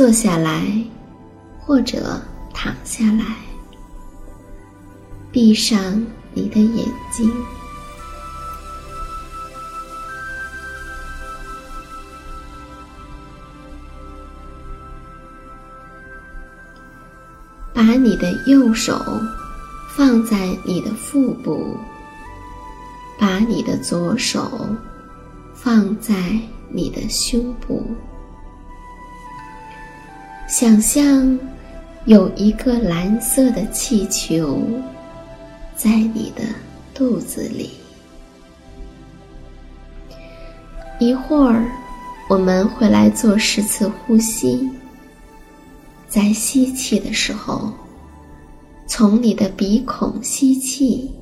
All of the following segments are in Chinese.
坐下来，或者躺下来，闭上你的眼睛，把你的右手放在你的腹部，把你的左手放在你的胸部。想象有一个蓝色的气球在你的肚子里。一会儿，我们会来做十次呼吸。在吸气的时候，从你的鼻孔吸气，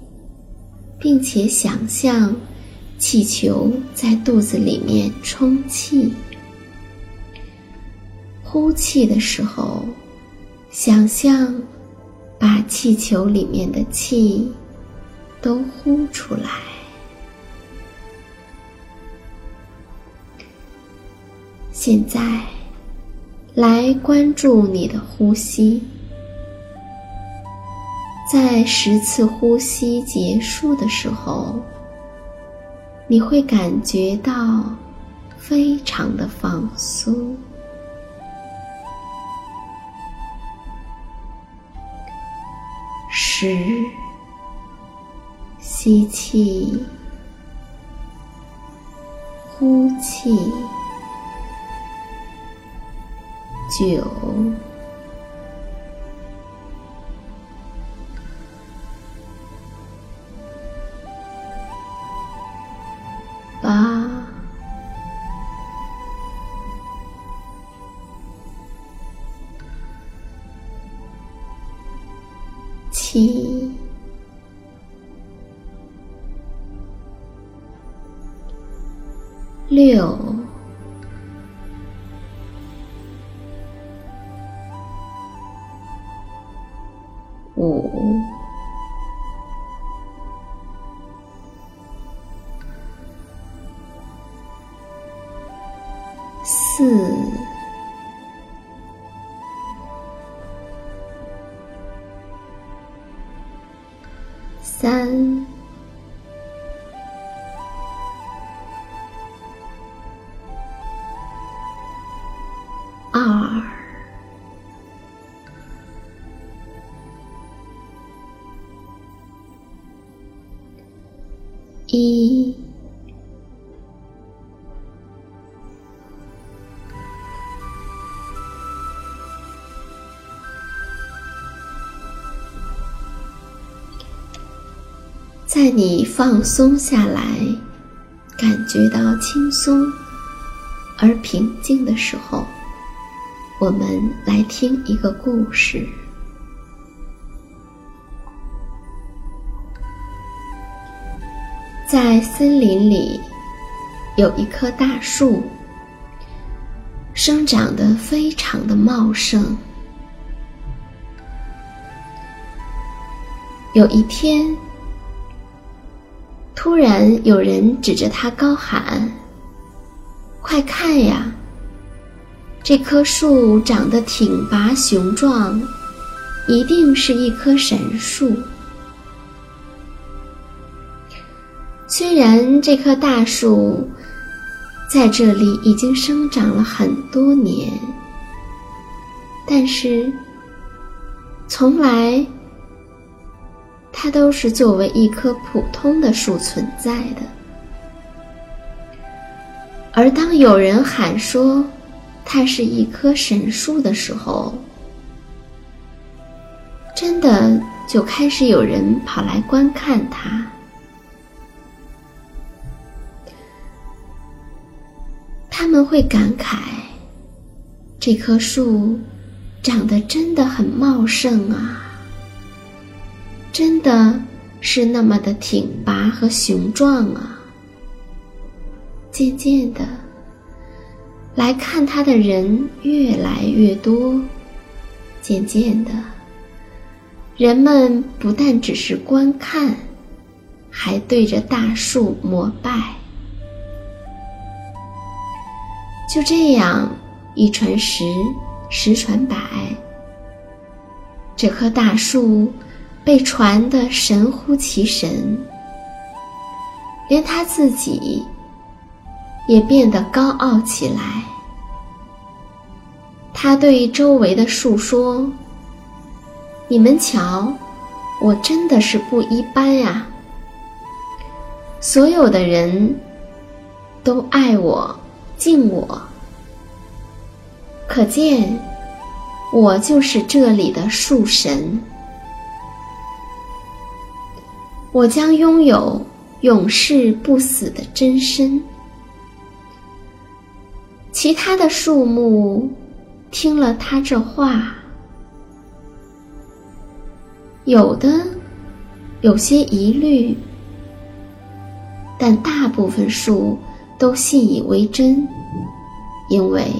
并且想象气球在肚子里面充气。呼气的时候，想象把气球里面的气都呼出来。现在。来关注你的呼吸，在十次呼吸结束的时候，你会感觉到非常的放松。十，吸气，呼气。九、六。五、四、三、在你放松下来，感觉到轻松而平静的时候，我们来听一个故事。在森林里，有一棵大树，生长得非常的茂盛。有一天，突然有人指着它高喊：“快看呀！这棵树长得挺拔雄壮，一定是一棵神树。”虽然这棵大树在这里已经生长了很多年，但是从来它都是作为一棵普通的树存在的。而当有人喊说它是一棵神树的时候，真的就开始有人跑来观看它。他们会感慨：这棵树长得真的很茂盛啊，真的是那么的挺拔和雄壮啊。渐渐的，来看它的人越来越多，渐渐的，人们不但只是观看，还对着大树膜拜。就这样，一传十，十传百，这棵大树被传得神乎其神，连他自己也变得高傲起来。他对周围的树说：“你们瞧，我真的是不一般呀！所有的人都爱我。”敬我，可见我就是这里的树神。我将拥有永世不死的真身。其他的树木听了他这话，有的有些疑虑，但大部分树。都信以为真，因为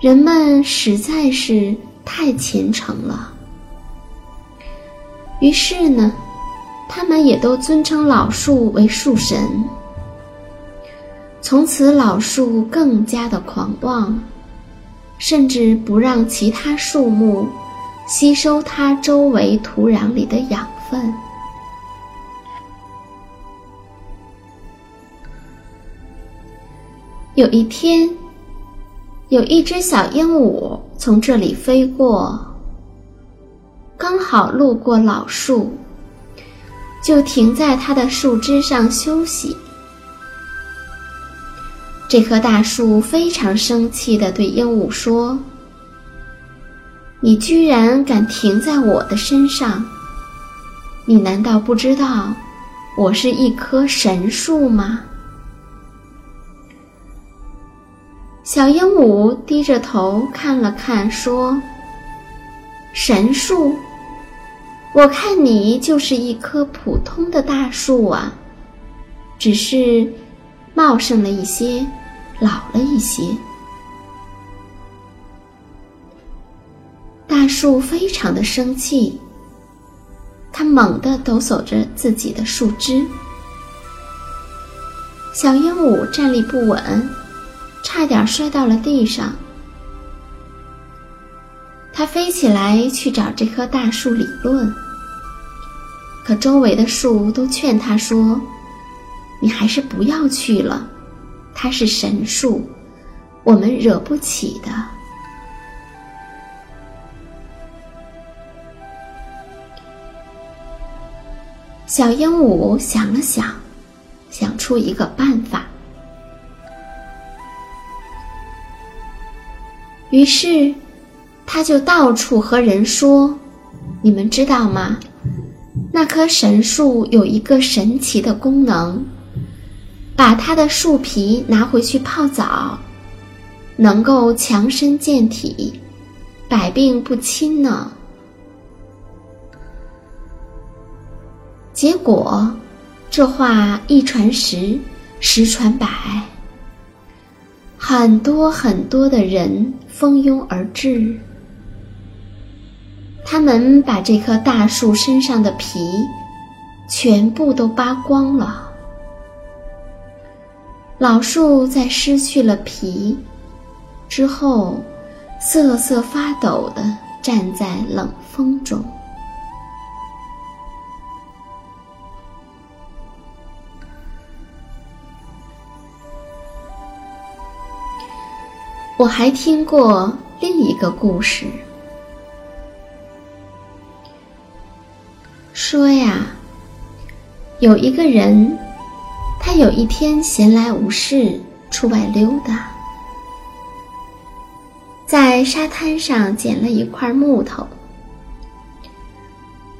人们实在是太虔诚了。于是呢，他们也都尊称老树为树神。从此，老树更加的狂妄，甚至不让其他树木吸收它周围土壤里的养分。有一天，有一只小鹦鹉从这里飞过，刚好路过老树，就停在它的树枝上休息。这棵大树非常生气的对鹦鹉说：“你居然敢停在我的身上！你难道不知道我是一棵神树吗？”小鹦鹉低着头看了看，说：“神树，我看你就是一棵普通的大树啊，只是茂盛了一些，老了一些。”大树非常的生气，它猛地抖擞着自己的树枝。小鹦鹉站立不稳。差点摔到了地上。他飞起来去找这棵大树理论，可周围的树都劝他说：“你还是不要去了，它是神树，我们惹不起的。”小鹦鹉想了想，想出一个办法。于是，他就到处和人说：“你们知道吗？那棵神树有一个神奇的功能，把它的树皮拿回去泡澡，能够强身健体，百病不侵呢。”结果，这话一传十，十传百，很多很多的人。蜂拥而至，他们把这棵大树身上的皮全部都扒光了。老树在失去了皮之后，瑟瑟发抖的站在冷风中。我还听过另一个故事，说呀，有一个人，他有一天闲来无事出外溜达，在沙滩上捡了一块木头，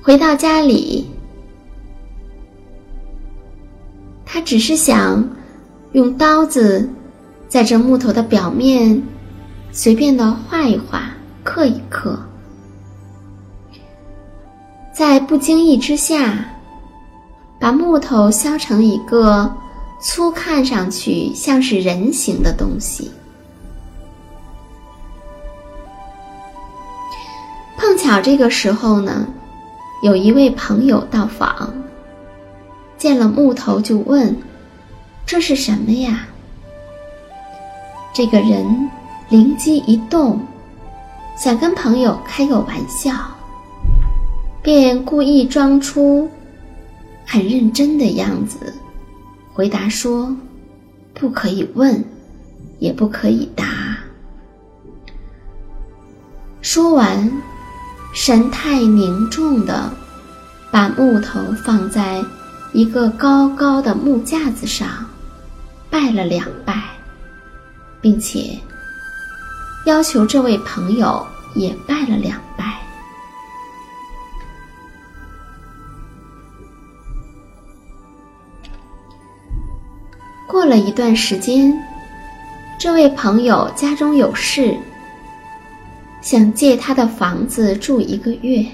回到家里，他只是想用刀子。在这木头的表面，随便的画一画，刻一刻，在不经意之下，把木头削成一个粗、看上去像是人形的东西。碰巧这个时候呢，有一位朋友到访，见了木头就问：“这是什么呀？”这个人灵机一动，想跟朋友开个玩笑，便故意装出很认真的样子，回答说：“不可以问，也不可以答。”说完，神态凝重的把木头放在一个高高的木架子上，拜了两拜。并且要求这位朋友也拜了两拜。过了一段时间，这位朋友家中有事，想借他的房子住一个月，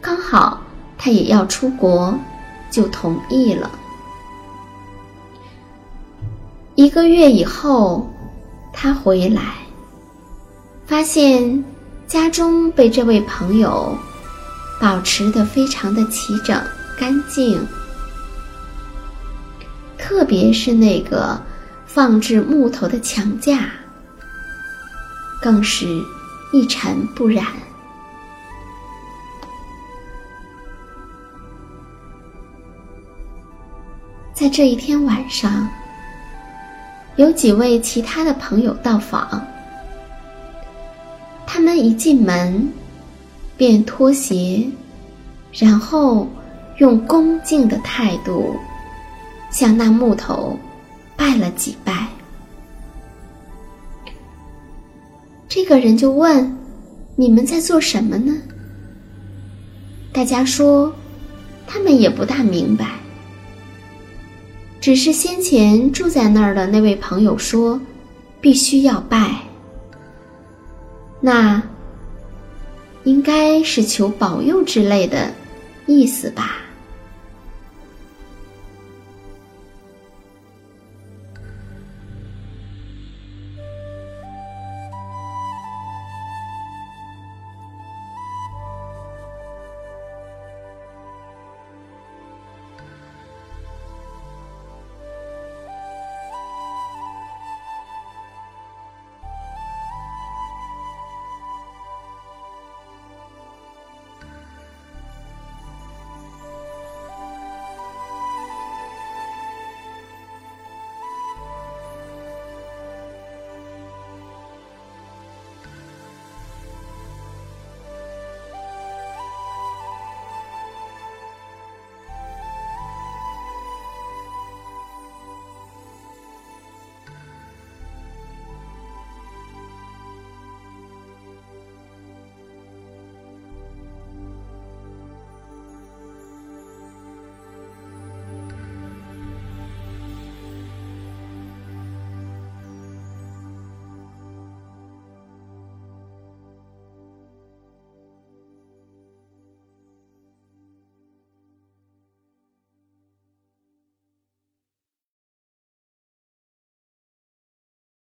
刚好他也要出国，就同意了。一个月以后，他回来，发现家中被这位朋友保持的非常的齐整干净，特别是那个放置木头的墙架，更是一尘不染。在这一天晚上。有几位其他的朋友到访，他们一进门，便脱鞋，然后用恭敬的态度向那木头拜了几拜。这个人就问：“你们在做什么呢？”大家说：“他们也不大明白。”只是先前住在那儿的那位朋友说，必须要拜，那应该是求保佑之类的意思吧。